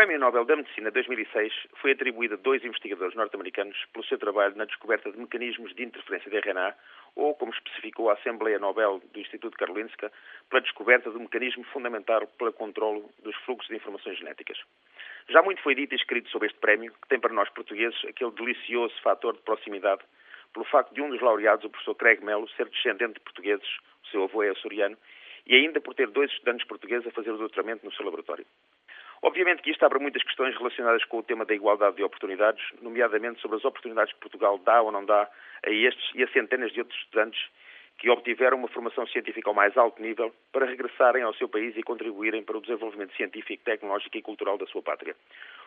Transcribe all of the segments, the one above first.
Prémio Nobel da Medicina 2006 foi atribuído a dois investigadores norte-americanos pelo seu trabalho na descoberta de mecanismos de interferência de RNA, ou, como especificou a Assembleia Nobel do Instituto Karolinska, pela descoberta do mecanismo fundamental para o controle dos fluxos de informações genéticas. Já muito foi dito e escrito sobre este prémio, que tem para nós portugueses aquele delicioso fator de proximidade, pelo facto de um dos laureados, o professor Craig Mello, ser descendente de portugueses, o seu avô é açoriano, e ainda por ter dois estudantes portugueses a fazer o doutoramento no seu laboratório. Obviamente que isto abre muitas questões relacionadas com o tema da igualdade de oportunidades, nomeadamente sobre as oportunidades que Portugal dá ou não dá a estes e a centenas de outros estudantes que obtiveram uma formação científica ao mais alto nível para regressarem ao seu país e contribuírem para o desenvolvimento científico, tecnológico e cultural da sua pátria.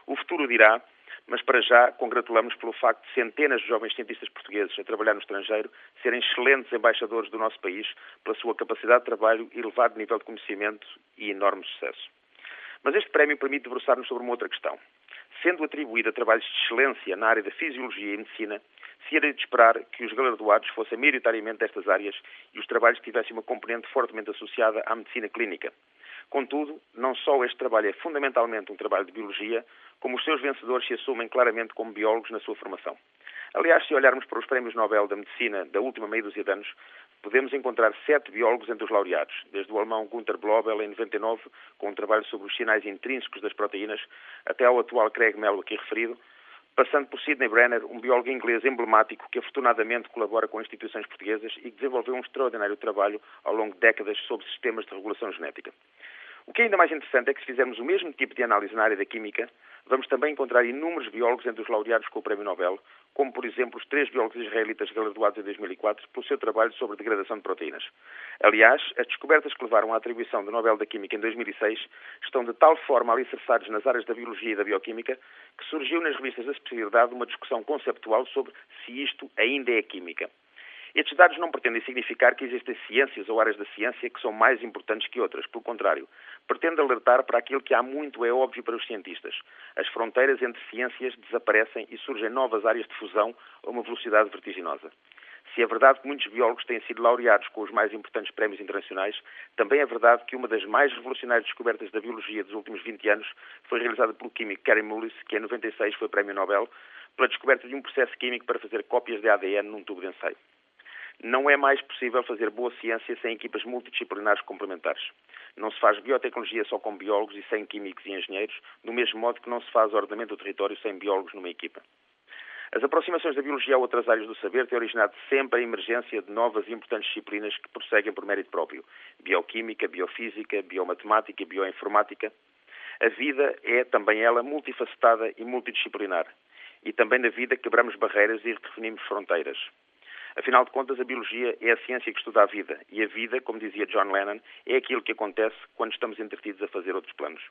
O futuro dirá, mas para já congratulamos pelo facto de centenas de jovens cientistas portugueses a trabalhar no estrangeiro serem excelentes embaixadores do nosso país pela sua capacidade de trabalho elevado nível de conhecimento e enorme sucesso. Mas este prémio permite debruçar-nos sobre uma outra questão. Sendo atribuído a trabalhos de excelência na área da fisiologia e medicina, se era de esperar que os galardoados fossem maioritariamente destas áreas e os trabalhos tivessem uma componente fortemente associada à medicina clínica. Contudo, não só este trabalho é fundamentalmente um trabalho de biologia, como os seus vencedores se assumem claramente como biólogos na sua formação. Aliás, se olharmos para os prémios Nobel da Medicina da última meia dúzia de anos, podemos encontrar sete biólogos entre os laureados, desde o alemão Gunther Blobel, em 99, com um trabalho sobre os sinais intrínsecos das proteínas, até ao atual Craig Mello, aqui referido, passando por Sidney Brenner, um biólogo inglês emblemático que afortunadamente colabora com instituições portuguesas e que desenvolveu um extraordinário trabalho ao longo de décadas sobre sistemas de regulação genética. O que é ainda mais interessante é que se fizermos o mesmo tipo de análise na área da química, vamos também encontrar inúmeros biólogos entre os laureados com o Prémio Nobel, como por exemplo os três biólogos israelitas galardoados em 2004 pelo seu trabalho sobre degradação de proteínas. Aliás, as descobertas que levaram à atribuição do Nobel da Química em 2006 estão de tal forma alicerçadas nas áreas da biologia e da bioquímica que surgiu nas revistas da especialidade uma discussão conceptual sobre se isto ainda é química. Estes dados não pretendem significar que existem ciências ou áreas da ciência que são mais importantes que outras. Pelo contrário, pretende alertar para aquilo que há muito é óbvio para os cientistas. As fronteiras entre ciências desaparecem e surgem novas áreas de fusão a uma velocidade vertiginosa. Se é verdade que muitos biólogos têm sido laureados com os mais importantes prémios internacionais, também é verdade que uma das mais revolucionárias descobertas da biologia dos últimos 20 anos foi realizada pelo químico Gary Mullis, que em 96 foi prémio Nobel, pela descoberta de um processo químico para fazer cópias de ADN num tubo de ensaio. Não é mais possível fazer boa ciência sem equipas multidisciplinares complementares. Não se faz biotecnologia só com biólogos e sem químicos e engenheiros, do mesmo modo que não se faz ordenamento do território sem biólogos numa equipa. As aproximações da biologia a outras áreas do saber têm originado sempre a emergência de novas e importantes disciplinas que prosseguem por mérito próprio. Bioquímica, biofísica, biomatemática, bioinformática. A vida é também ela multifacetada e multidisciplinar. E também na vida quebramos barreiras e redefinimos fronteiras. Afinal de contas, a biologia é a ciência que estuda a vida. E a vida, como dizia John Lennon, é aquilo que acontece quando estamos entretidos a fazer outros planos.